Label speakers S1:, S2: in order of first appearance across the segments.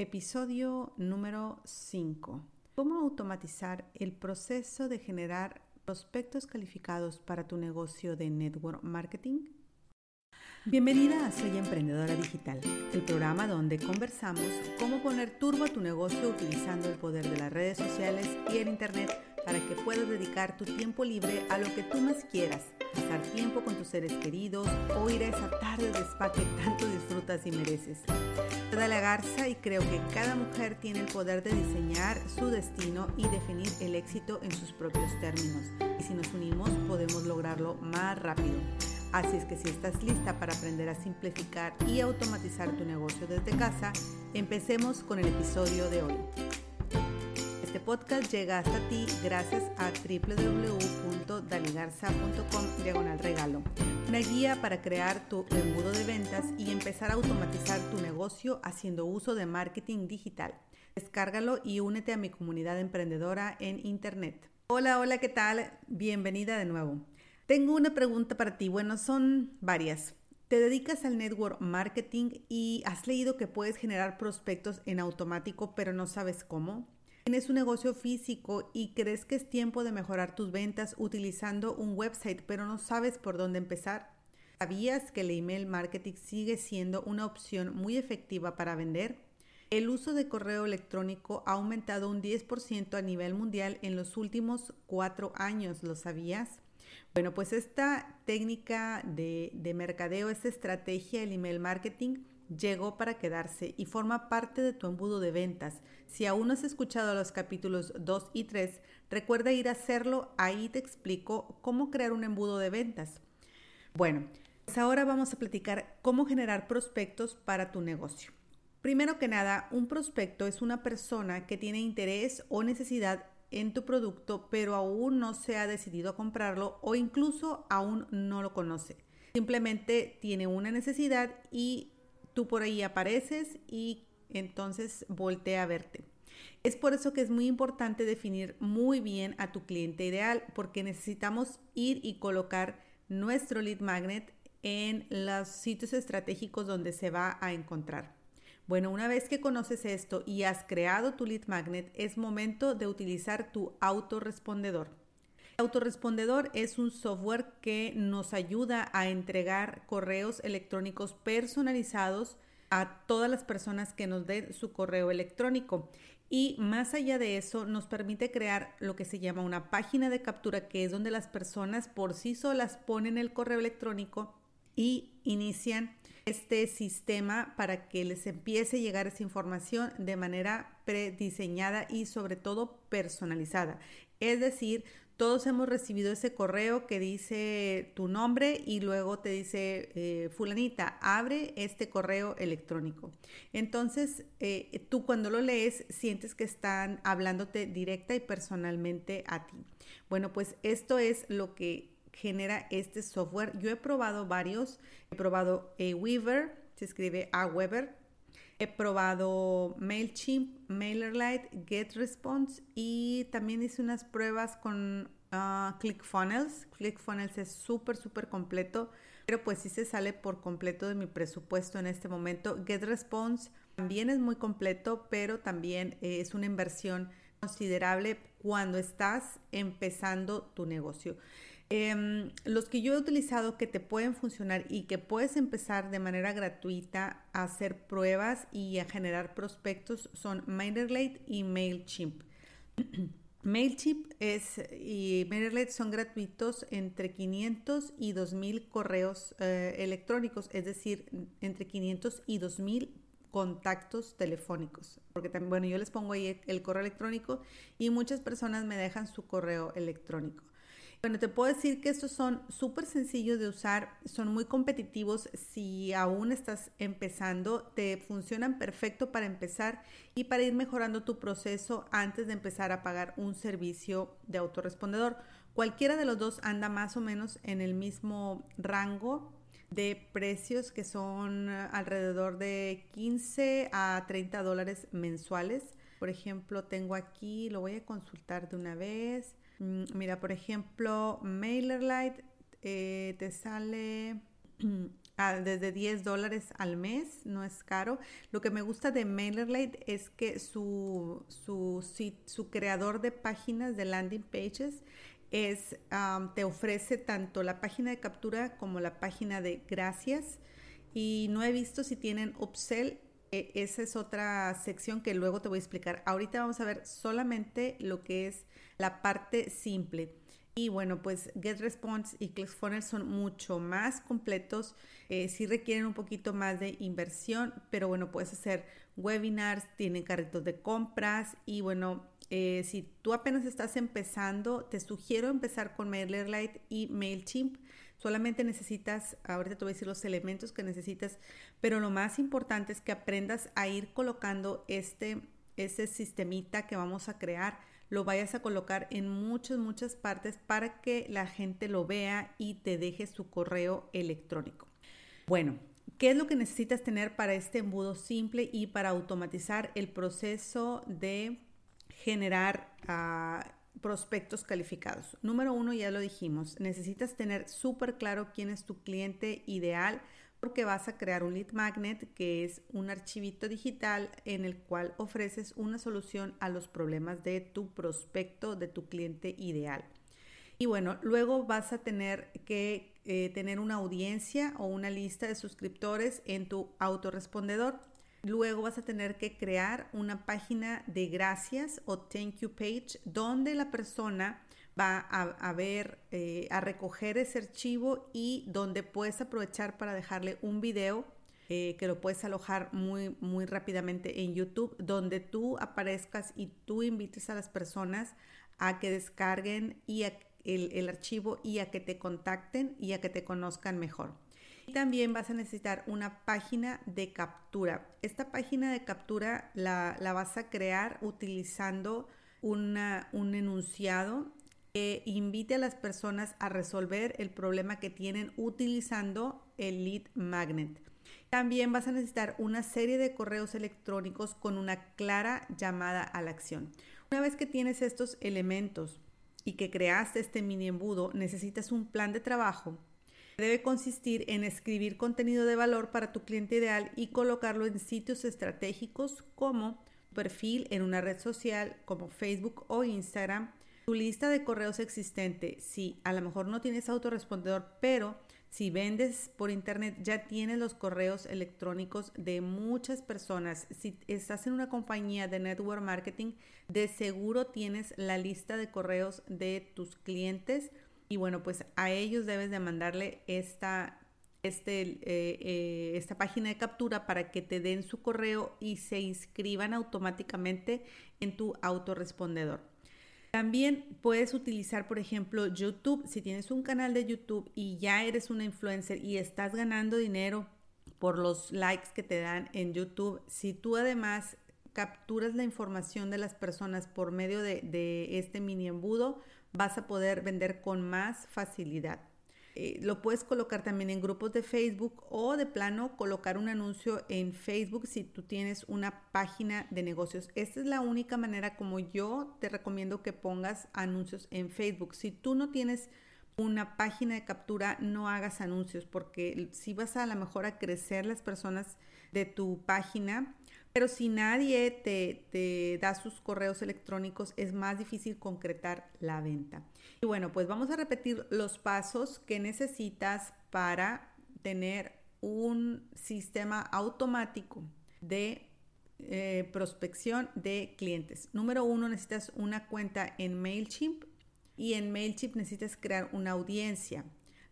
S1: Episodio número 5. ¿Cómo automatizar el proceso de generar prospectos calificados para tu negocio de network marketing? Bienvenida a Soy Emprendedora Digital, el programa donde conversamos cómo poner turbo a tu negocio utilizando el poder de las redes sociales y el Internet para que puedas dedicar tu tiempo libre a lo que tú más quieras, pasar tiempo con tus seres queridos o ir a esa tarde de spa que tanto disfrutas y mereces. Soy la Garza y creo que cada mujer tiene el poder de diseñar su destino y definir el éxito en sus propios términos. Y si nos unimos podemos lograrlo más rápido. Así es que si estás lista para aprender a simplificar y automatizar tu negocio desde casa, empecemos con el episodio de hoy. Este podcast llega hasta ti gracias a www.daligarza.com diagonal regalo una guía para crear tu embudo de ventas y empezar a automatizar tu negocio haciendo uso de marketing digital. Descárgalo y únete a mi comunidad emprendedora en Internet. Hola, hola, ¿qué tal? Bienvenida de nuevo. Tengo una pregunta para ti. Bueno, son varias. Te dedicas al network marketing y has leído que puedes generar prospectos en automático, pero no sabes cómo. Tienes un negocio físico y crees que es tiempo de mejorar tus ventas utilizando un website, pero no sabes por dónde empezar. ¿Sabías que el email marketing sigue siendo una opción muy efectiva para vender? El uso de correo electrónico ha aumentado un 10% a nivel mundial en los últimos cuatro años, ¿lo sabías? Bueno, pues esta técnica de, de mercadeo, esta estrategia del email marketing, llegó para quedarse y forma parte de tu embudo de ventas. Si aún no has escuchado los capítulos 2 y 3, recuerda ir a hacerlo, ahí te explico cómo crear un embudo de ventas. Bueno, pues ahora vamos a platicar cómo generar prospectos para tu negocio. Primero que nada, un prospecto es una persona que tiene interés o necesidad en tu producto, pero aún no se ha decidido a comprarlo o incluso aún no lo conoce. Simplemente tiene una necesidad y tú por ahí apareces y entonces voltea a verte. Es por eso que es muy importante definir muy bien a tu cliente ideal porque necesitamos ir y colocar nuestro lead magnet en los sitios estratégicos donde se va a encontrar. Bueno, una vez que conoces esto y has creado tu lead magnet, es momento de utilizar tu autorrespondedor. Autorrespondedor es un software que nos ayuda a entregar correos electrónicos personalizados a todas las personas que nos den su correo electrónico. Y más allá de eso, nos permite crear lo que se llama una página de captura, que es donde las personas por sí solas ponen el correo electrónico y inician este sistema para que les empiece a llegar esa información de manera prediseñada y sobre todo personalizada. Es decir, todos hemos recibido ese correo que dice tu nombre y luego te dice, eh, fulanita, abre este correo electrónico. Entonces, eh, tú cuando lo lees sientes que están hablándote directa y personalmente a ti. Bueno, pues esto es lo que genera este software. Yo he probado varios. He probado Aweaver, se escribe Aweber. He probado MailChimp, MailerLite, GetResponse y también hice unas pruebas con uh, ClickFunnels. ClickFunnels es súper, súper completo, pero pues sí se sale por completo de mi presupuesto en este momento. GetResponse también es muy completo, pero también es una inversión considerable cuando estás empezando tu negocio. Em, los que yo he utilizado que te pueden funcionar y que puedes empezar de manera gratuita a hacer pruebas y a generar prospectos son MailerLite y MailChimp. MailChimp es, y MailerLite son gratuitos entre 500 y 2000 correos eh, electrónicos, es decir, entre 500 y 2000 contactos telefónicos. Porque también, bueno, yo les pongo ahí el correo electrónico y muchas personas me dejan su correo electrónico. Bueno, te puedo decir que estos son súper sencillos de usar, son muy competitivos si aún estás empezando, te funcionan perfecto para empezar y para ir mejorando tu proceso antes de empezar a pagar un servicio de autorrespondedor. Cualquiera de los dos anda más o menos en el mismo rango de precios que son alrededor de 15 a 30 dólares mensuales. Por ejemplo, tengo aquí, lo voy a consultar de una vez. Mm, mira, por ejemplo, MailerLite eh, te sale desde 10 dólares al mes, no es caro. Lo que me gusta de MailerLite es que su, su, su creador de páginas de landing pages es, te ofrece tanto la página de captura como la página de gracias. Y no he visto si tienen upsell. E, esa es otra sección que luego te voy a explicar. Ahorita vamos a ver solamente lo que es la parte simple. Y bueno, pues GetResponse y ClickFunnels son mucho más completos. Eh, sí requieren un poquito más de inversión, pero bueno, puedes hacer webinars, tienen carritos de compras y bueno, eh, si tú apenas estás empezando, te sugiero empezar con MailerLite y MailChimp. Solamente necesitas, ahorita te voy a decir los elementos que necesitas, pero lo más importante es que aprendas a ir colocando este, ese sistemita que vamos a crear, lo vayas a colocar en muchas, muchas partes para que la gente lo vea y te deje su correo electrónico. Bueno, ¿qué es lo que necesitas tener para este embudo simple y para automatizar el proceso de generar ah, prospectos calificados. Número uno, ya lo dijimos, necesitas tener súper claro quién es tu cliente ideal porque vas a crear un lead magnet que es un archivito digital en el cual ofreces una solución a los problemas de tu prospecto, de tu cliente ideal. Y bueno, luego vas a tener que eh, tener una audiencia o una lista de suscriptores en tu autorrespondedor Luego vas a tener que crear una página de gracias o thank you page donde la persona va a, ver, eh, a recoger ese archivo y donde puedes aprovechar para dejarle un video eh, que lo puedes alojar muy, muy rápidamente en YouTube, donde tú aparezcas y tú invites a las personas a que descarguen y el archivo y a que te contacten y a que te conozcan mejor. También vas a necesitar una página de captura. Esta página de captura la, vas a crear utilizando un enunciado que invite a las personas a resolver el problema que tienen utilizando el lead magnet. También vas a necesitar una serie de correos electrónicos con una clara llamada a la acción. Una vez que tienes estos elementos y que creaste este mini embudo, necesitas un plan de trabajo debe consistir en escribir contenido de valor para tu cliente ideal y colocarlo en sitios estratégicos como tu perfil en una red social como Facebook o Instagram, tu lista de correos existente, si a lo mejor no tienes autorrespondedor, pero si vendes por internet ya tienes los correos electrónicos de muchas personas. Si estás en una compañía de network marketing, de seguro tienes la lista de correos de tus clientes y bueno, pues a ellos debes de mandarle esta, este, eh, eh, esta página de captura para que te den su correo y se inscriban automáticamente en tu autorrespondedor. También puedes utilizar, por ejemplo, YouTube. Si tienes un canal de YouTube y ya eres una influencer y estás ganando dinero por los likes que te dan en YouTube, si tú además capturas la información de las personas por medio de, este mini embudo, vas a poder vender con más facilidad. Eh, lo puedes colocar también en grupos de Facebook o de plano colocar un anuncio en Facebook si tú tienes una página de negocios. Esta es la única manera como yo te recomiendo que pongas anuncios en Facebook. Si tú no tienes una página de captura, no hagas anuncios porque si vas a, a lo mejor a crecer las personas de tu página, pero si nadie te, da sus correos electrónicos, es más difícil concretar la venta. Y bueno, pues vamos a repetir los pasos que necesitas para tener un sistema automático de eh, prospección de clientes. Número uno, necesitas una cuenta en MailChimp y en MailChimp necesitas crear una audiencia.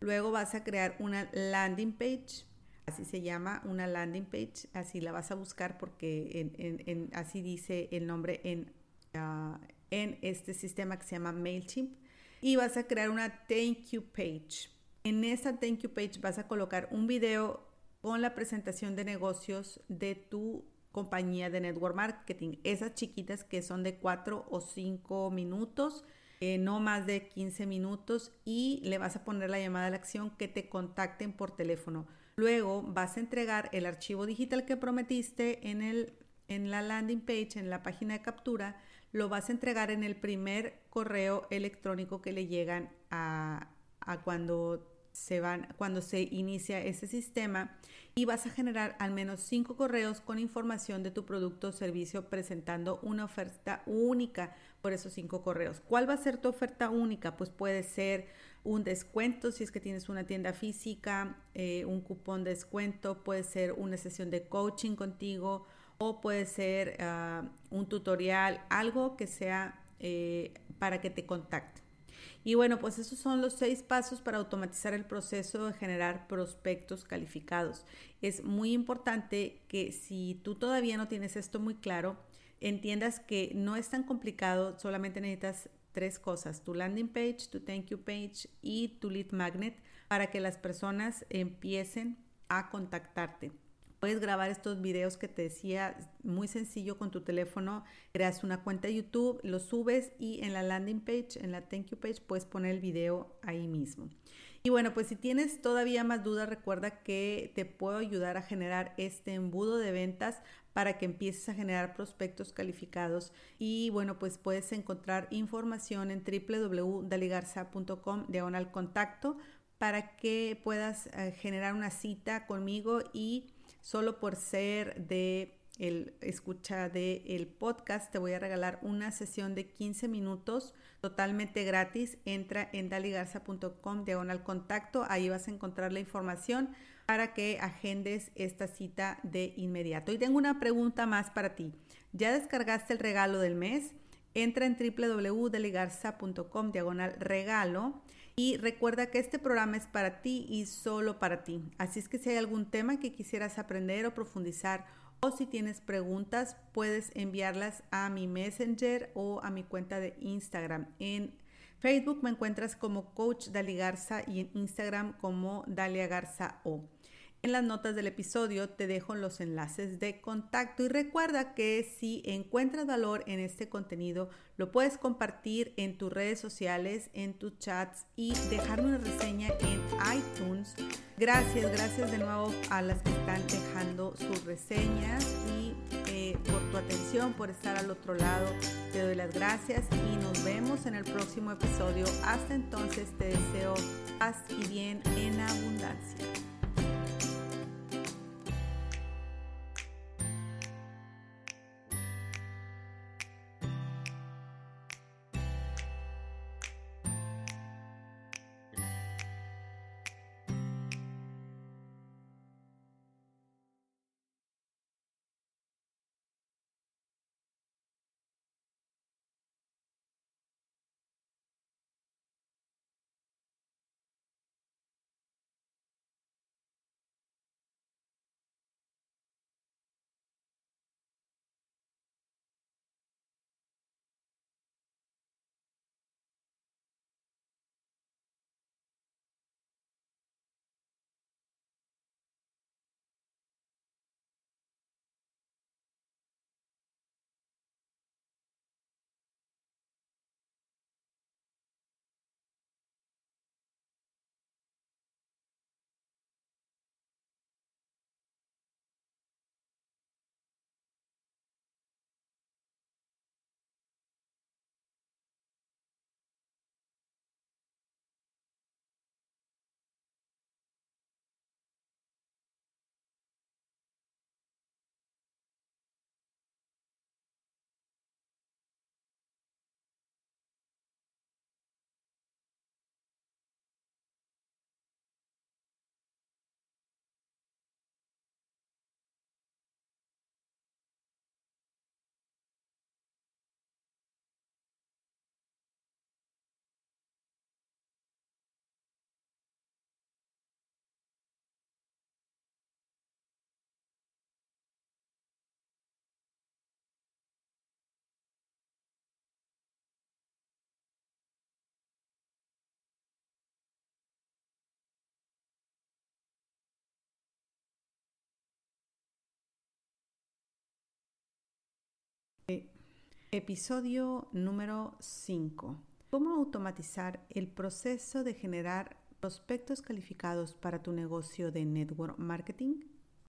S1: Luego vas a crear una landing page así se llama, una landing page, así la vas a buscar porque en, así dice el nombre en, ah, en este sistema que se llama MailChimp. Y vas a crear una thank you page. En esa thank you page vas a colocar un video con la presentación de negocios de tu compañía de network marketing. Esas chiquitas que son de 4 o 5 minutos, eh, no más de 15 minutos y le vas a poner la llamada a la acción que te contacten por teléfono. Luego vas a entregar el archivo digital que prometiste en, el, en la landing page, en la página de captura, lo vas a entregar en el primer correo electrónico que le llegan a, cuando se van, cuando se inicia ese sistema y vas a generar al menos cinco correos con información de tu producto o servicio presentando una oferta única por esos cinco correos. ¿Cuál va a ser tu oferta única? Pues puede ser un descuento si es que tienes una tienda física, eh, un cupón de descuento, puede ser una sesión de coaching contigo o puede ser ah, un tutorial, algo que sea eh, para que te contacte. Y bueno, pues esos son los seis pasos para automatizar el proceso de generar prospectos calificados. Es muy importante que si tú todavía no tienes esto muy claro, entiendas que no es tan complicado, solamente necesitas tres cosas, tu landing page, tu thank you page y tu lead magnet para que las personas empiecen a contactarte. Puedes grabar estos videos que te decía muy sencillo con tu teléfono, creas una cuenta de YouTube, lo subes y en la landing page, en la thank you page, puedes poner el video ahí mismo. Y bueno, pues si tienes todavía más dudas, recuerda que te puedo ayudar a generar este embudo de ventas para que empieces a generar prospectos calificados. Y bueno, pues puedes encontrar información en www.daligarza.com diagonal contacto para que puedas eh, generar una cita conmigo y solo por ser de el escucha de el podcast te voy a regalar una sesión de 15 minutos totalmente gratis. Entra en daligarza.com diagonal contacto. Ahí vas a encontrar la información para que agendes esta cita de inmediato. Y tengo una pregunta más para ti. Ya descargaste el regalo del mes entra en www.deligarza.com diagonal regalo y recuerda que este programa es para ti y solo para ti. Así es que si hay algún tema que quisieras aprender o profundizar o si tienes preguntas, puedes enviarlas a mi Messenger o a mi cuenta de Instagram. En Facebook me encuentras como Coach Dali Garza y en Instagram como Dalia Garza O. En las notas del episodio te dejo los enlaces de contacto y recuerda que si encuentras valor en este contenido, lo puedes compartir en tus redes sociales, en tus chats y dejarme una reseña en iTunes. Gracias, gracias de nuevo a las que están dejando sus reseñas y eh, por tu atención, por estar al otro lado. Te doy las gracias y nos vemos en el próximo episodio. Hasta entonces te deseo paz y bien en abundancia. Episodio número 5. ¿Cómo automatizar el proceso de generar prospectos calificados para tu negocio de network marketing?